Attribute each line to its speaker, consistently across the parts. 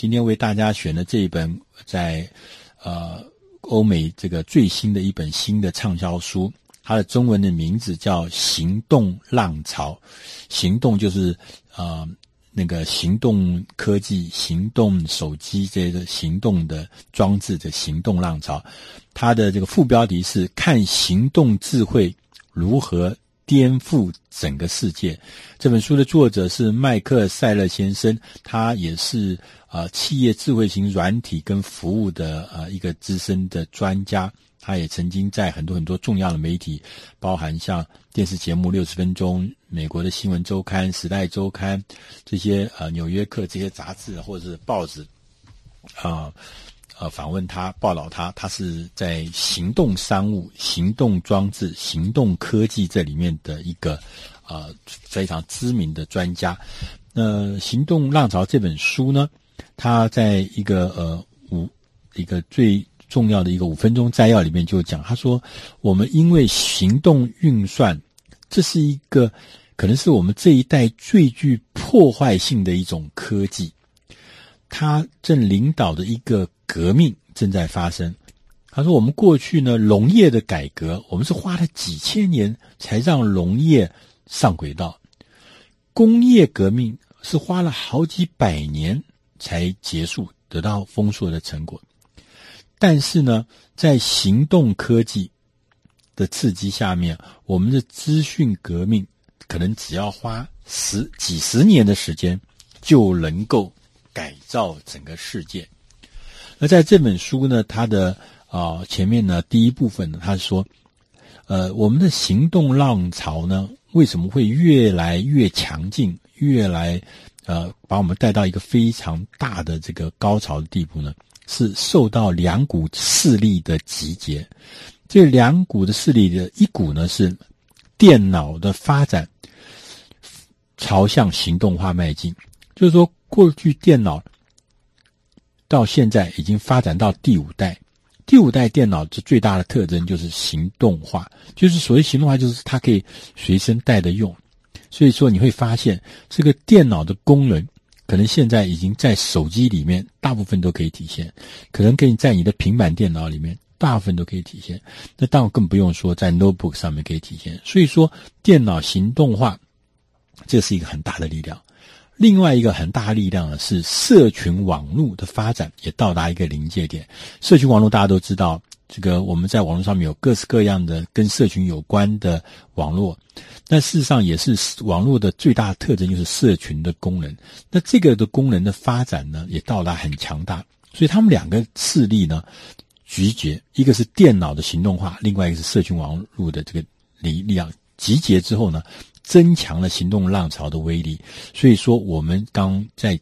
Speaker 1: 今天为大家选的这一本在呃欧美这个最新的一本新的畅销书，它的中文的名字叫《行动浪潮》，行动就是呃那个行动科技、行动手机这些行动的装置的行动浪潮。它的这个副标题是“看行动智慧如何”。颠覆整个世界。这本书的作者是麦克塞勒先生，他也是啊、企业智慧型软体跟服务的呃一个资深的专家。他也曾经在很多很多重要的媒体，包含像电视节目六十分钟、美国的新闻周刊、时代周刊这些呃纽约客这些杂志或者是报纸啊。呃，访问他，报道他，他是在行动商务、行动装置、行动科技这里面的一个呃非常知名的专家。那《行动浪潮》这本书呢，他在一个呃五一个最重要的一个五分钟摘要里面就讲，他说：我们因为行动运算，这是一个可能是我们这一代最具破坏性的一种科技。他正领导的一个革命正在发生。他说：“我们过去呢，农业的改革，我们是花了几千年才让农业上轨道；工业革命是花了好几百年才结束，得到丰硕的成果。但是呢，在行动科技的刺激下面，我们的资讯革命可能只要花十几十年的时间就能够。”改造整个世界。而在这本书呢，它的啊、前面呢，第一部分呢，他说，呃，我们的行动浪潮呢，为什么会越来越强劲，越来呃把我们带到一个非常大的这个高潮的地步呢？是受到两股势力的集结。这两股的势力的一股呢，是电脑的发展朝向行动化迈进，就是说。过去电脑到现在已经发展到第五代，第五代电脑的最大的特征就是行动化，就是所谓行动化，就是它可以随身带着用。所以说你会发现，这个电脑的功能可能现在已经在手机里面大部分都可以体现，可能可以在你的平板电脑里面大部分都可以体现。那当然更不用说在 notebook 上面可以体现。所以说，电脑行动化这是一个很大的力量。另外一个很大力量呢，是社群网络的发展也到达一个临界点。社群网络大家都知道，这个我们在网络上面有各式各样的跟社群有关的网络，但事实上也是网络的最大特征就是社群的功能。那这个的功能的发展呢，也到达很强大。所以他们两个势力呢，集结，一个是电脑的行动化，另外一个是社群网络的这个力力量集结之后呢，增强了行动浪潮的威力，所以说我们刚在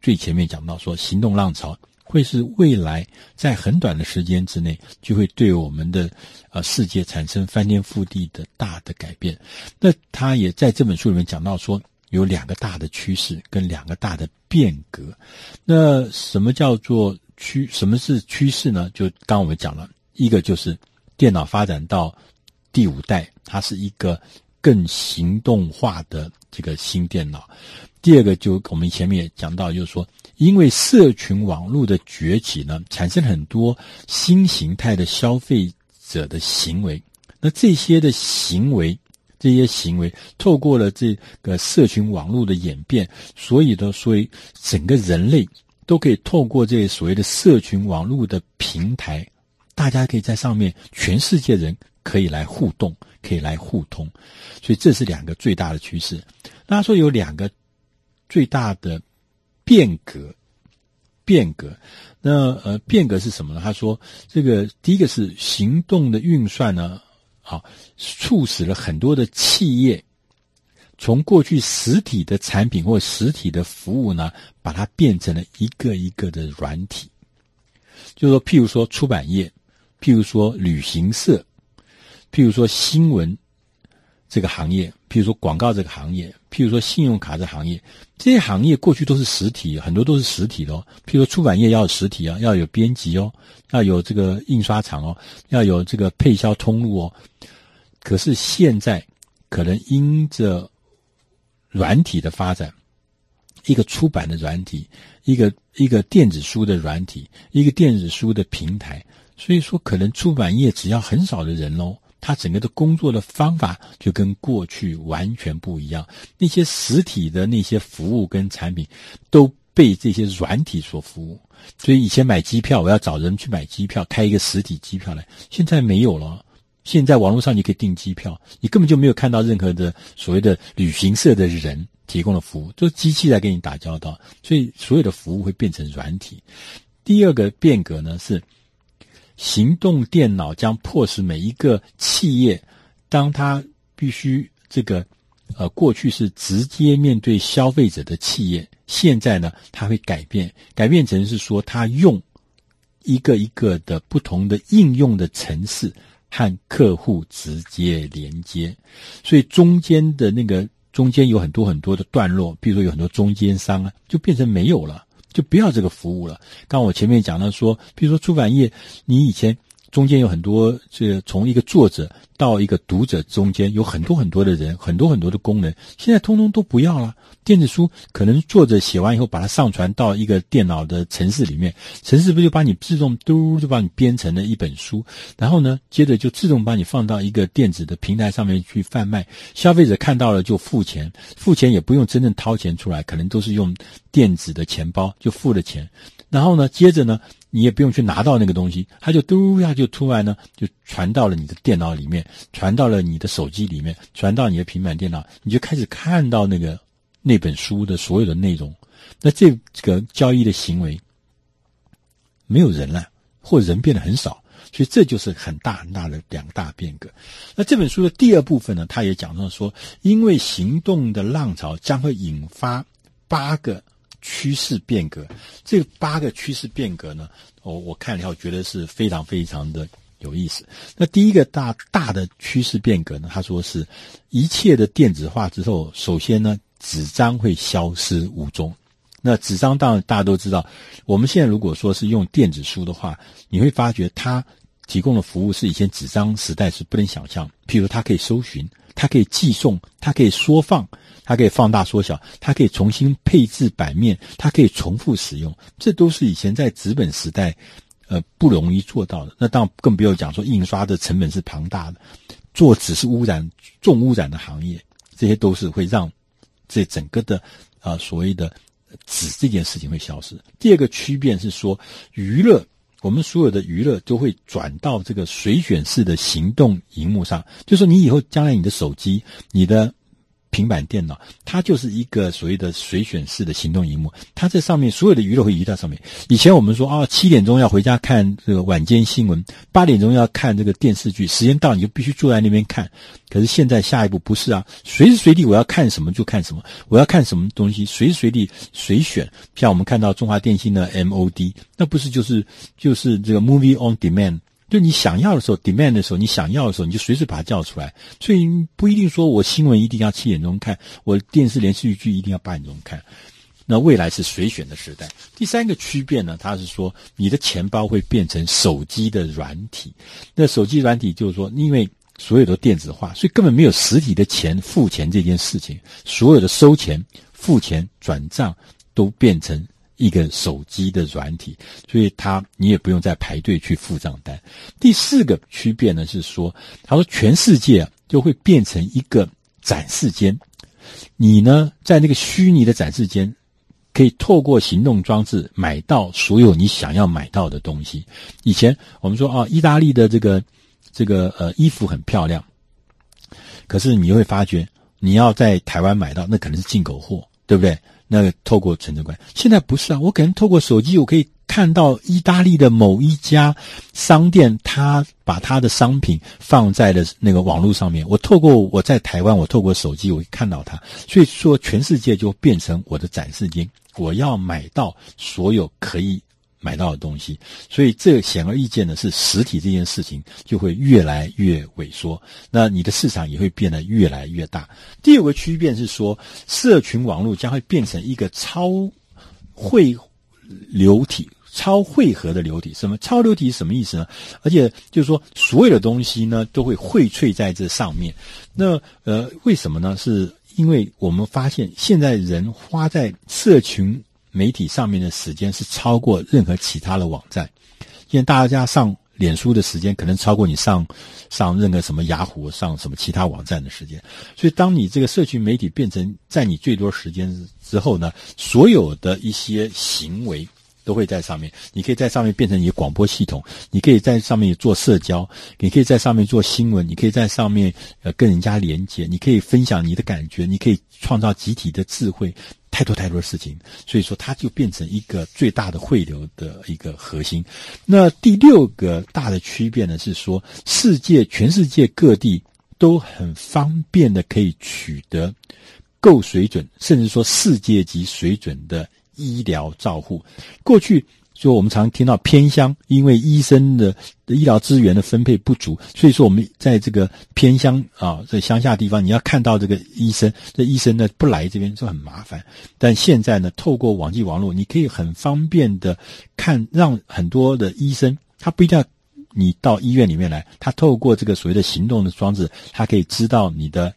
Speaker 1: 最前面讲到说，行动浪潮会是未来在很短的时间之内就会对我们的呃世界产生翻天覆地的大的改变。那他也在这本书里面讲到说，有两个大的趋势跟两个大的变革。那什么叫做趋？什么是趋势呢？就刚我们讲了一个就是电脑发展到第五代，它是一个。更行动化的这个新电脑。第二个，就我们前面也讲到，就是说，因为社群网络的崛起呢，产生很多新形态的消费者的行为。那这些的行为，这些行为透过了这个社群网络的演变，所以呢，所以整个人类都可以透过这所谓的社群网络的平台，大家可以在上面，全世界人。可以来互动，可以来互通，所以这是两个最大的趋势。那他说有两个最大的变革，变革。那呃，变革是什么呢？他说这个第一个是行动的运算呢，好，促使了很多的企业从过去实体的产品或实体的服务呢，把它变成了一个一个的软体。就是说，譬如说出版业，譬如说旅行社。譬如说新闻这个行业，譬如说广告这个行业，譬如说信用卡这行业，这些行业过去都是实体，很多都是实体的哦。譬如说出版业要有实体啊，要有编辑哦，要有这个印刷厂哦，要有这个配销通路哦。可是现在可能因着软体的发展，一个出版的软体，一个一个电子书的软体，一个电子书的平台。所以说，可能出版业只要很少的人喽，他整个的工作的方法就跟过去完全不一样。那些实体的那些服务跟产品都被这些软体所服务。所以以前买机票，我要找人去买机票，开一个实体机票来，现在没有了。现在网络上你可以订机票，你根本就没有看到任何的所谓的旅行社的人提供的服务，都是机器来跟你打交道。所以所有的服务会变成软体。第二个变革呢是，行动电脑将迫使每一个企业，当他必须这个，呃，过去是直接面对消费者的企业，现在呢，它会改变，改变成是说，它用一个一个的不同的应用的程式。和客户直接连接，所以中间的那个中间有很多很多的段落，比如说有很多中间商啊，就变成没有了，就不要这个服务了。刚我前面讲到说，比如说出版业，你以前中间有很多这从一个作者到一个读者中间有很多很多的人，很多很多的功能，现在通通都不要了。电子书可能作者写完以后，把它上传到一个电脑的程式里面，程式不就把你自动嘟就把你编成了一本书，然后呢，接着就自动把你放到一个电子的平台上面去贩卖，消费者看到了就付钱，付钱也不用真正掏钱出来，可能都是用电子的钱包就付了钱，然后呢，接着呢，你也不用去拿到那个东西，它就嘟一下就突然呢就传到了你的电脑里面，传到了你的手机里面，传到你的平板电脑，你就开始看到那个。那本书的所有的内容，那这个交易的行为没有人了，或人变得很少，所以这就是很大很大的两大变革。那这本书的第二部分呢，他也讲到说，因为行动的浪潮将会引发八个趋势变革。这八个趋势变革呢，我我看了以后觉得是非常非常的有意思。那第一个大大的趋势变革呢，他说是一切的电子化之后，首先呢。纸张会消失无踪。那纸张当然大家都知道，我们现在如果说是用电子书的话，你会发觉它提供的服务是以前纸张时代是不能想象。譬如它可以搜寻，它可以寄送，它可以缩放，它可以放大缩小，它可以重新配置版面，它可以重复使用，这都是以前在纸本时代呃不容易做到的。那当然更不要讲说印刷的成本是庞大的，做纸是污染重污染的行业，这些都是会让。这整个的啊，所谓的纸这件事情会消失。第二个区别是说，娱乐，我们所有的娱乐都会转到这个随选式的行动荧幕上，就是说你以后将来你的手机，你的。平板电脑，它就是一个所谓的随选式的行动荧幕，它这上面所有的娱乐会移到上面。以前我们说啊，七点钟要回家看这个晚间新闻，八点钟要看这个电视剧，时间到你就必须坐在那边看。可是现在下一步不是啊，随时随地我要看什么就看什么，我要看什么东西随时随地随选。像我们看到中华电信的 MOD，那不是就是就是这个 Movie on Demand。就你想要的时候，demand 的时候，你想要的时候，你就随时把它叫出来。所以不一定说我新闻一定要七点钟看，我电视连续剧一定要八点钟看。那未来是随选的时代。第三个区别呢，它是说你的钱包会变成手机的软体。那手机软体就是说，因为所有的电子化，所以根本没有实体的钱付钱这件事情，所有的收钱、付钱、转账都变成。一个手机的软体，所以它你也不用再排队去付账单。第四个区别呢是说，他说全世界就会变成一个展示间，你呢在那个虚拟的展示间，可以透过行动装置买到所有你想要买到的东西。以前我们说啊，意大利的这个这个呃衣服很漂亮，可是你会发觉你要在台湾买到，那可能是进口货，对不对？那个透过存证关系，现在不是啊，我可能透过手机，我可以看到意大利的某一家商店，他把他的商品放在了那个网络上面。我透过我在台湾，我透过手机，我可以看到他。所以说，全世界就变成我的展示间，我要买到所有可以。买到的东西，所以这显而易见的是，实体这件事情就会越来越萎缩，那你的市场也会变得越来越大。第二个区别是说，社群网络将会变成一个超汇流体、超汇合的流体。什么超流体是什么意思呢？而且就是说，所有的东西呢都会荟萃在这上面。那呃，为什么呢？是因为我们发现现在人花在社群。媒体上面的时间是超过任何其他的网站。现在大家上脸书的时间可能超过你上上任何什么雅虎、上什么其他网站的时间。所以，当你这个社群媒体变成占你最多时间之后呢，所有的一些行为。都会在上面，你可以在上面变成你的广播系统，你可以在上面做社交，你可以在上面做新闻，你可以在上面呃跟人家连接，你可以分享你的感觉，你可以创造集体的智慧，太多太多的事情，所以说它就变成一个最大的汇流的一个核心。那第六个大的区别呢，是说世界全世界各地都很方便的可以取得够水准，甚至说世界级水准的。医疗照护，过去就我们常听到偏乡，因为医生的医疗资源的分配不足，所以说我们在这个偏乡啊，在乡下地方，你要看到这个医生，这医生呢不来这边就很麻烦。但现在呢，透过网际网络，你可以很方便的看，让很多的医生，他不一定要你到医院里面来，他透过这个所谓的行动的装置，他可以知道你的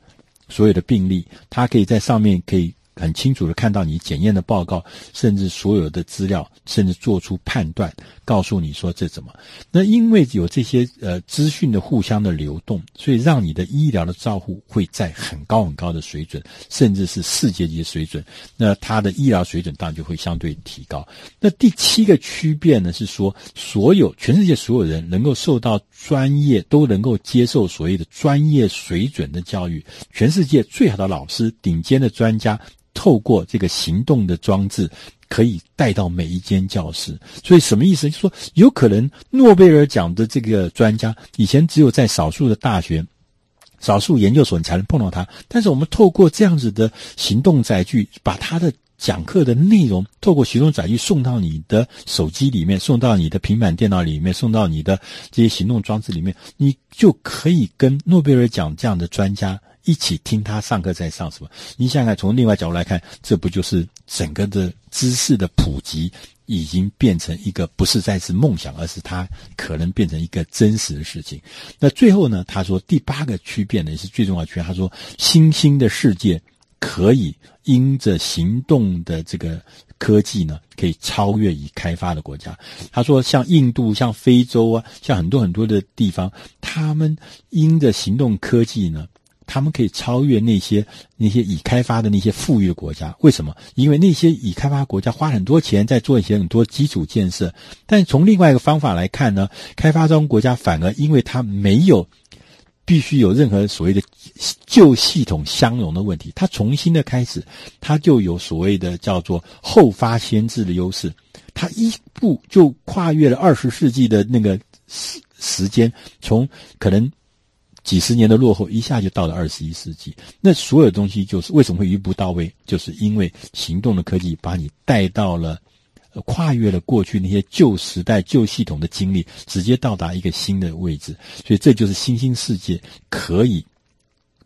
Speaker 1: 所有的病例，他可以在上面可以。很清楚的看到你检验的报告，甚至所有的资料，甚至做出判断，告诉你说这怎么？那因为有这些呃资讯的互相的流动，所以让你的医疗的照护会在很高很高的水准，甚至是世界级的水准。那它的医疗水准当然就会相对提高。那第七个区别呢，是说所有全世界所有人能够受到专业，都能够接受所谓的专业水准的教育，全世界最好的老师，顶尖的专家。透过这个行动的装置，可以带到每一间教室。所以什么意思？就是说，有可能诺贝尔奖的这个专家，以前只有在少数的大学、少数研究所你才能碰到他。但是我们透过这样子的行动载具，把他的讲课的内容透过行动载具送到你的手机里面，送到你的平板电脑里面，送到你的这些行动装置里面，你就可以跟诺贝尔奖这样的专家。一起听他上课，在上什么？你想想看，从另外角度来看，这不就是整个的知识的普及，已经变成一个不是再是梦想，而是它可能变成一个真实的事情。那最后呢，他说第八个区变呢，也是最重要区。他说，新兴的世界可以因着行动的这个科技呢，可以超越已开发的国家。他说，像印度、像非洲啊，像很多很多的地方，他们因着行动科技呢。他们可以超越那些那些已开发的那些富裕的国家，为什么？因为那些已开发国家花很多钱在做一些很多基础建设，但从另外一个方法来看呢，开发中国家反而因为它没有必须有任何所谓的旧系统相容的问题，它重新的开始，它就有所谓的叫做后发先至的优势，它一步就跨越了二十世纪的那个时时间，从可能。几十年的落后，一下就到了二十一世纪。那所有东西就是为什么会一步到位，就是因为行动的科技把你带到了，跨越了过去那些旧时代、旧系统的经历，直接到达一个新的位置。所以这就是新兴世界可以。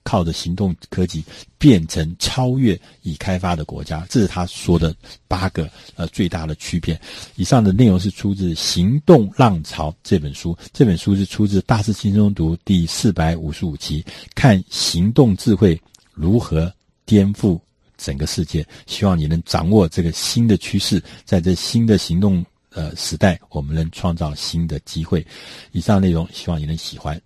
Speaker 1: 靠着行动科技变成超越已开发的国家，这是他说的八个呃最大的区别。以上的内容是出自《行动浪潮》这本书，这本书是出自《大师轻松读》第四百五十五期，看行动智慧如何颠覆整个世界。希望你能掌握这个新的趋势，在这新的行动呃时代，我们能创造新的机会。以上内容希望你能喜欢。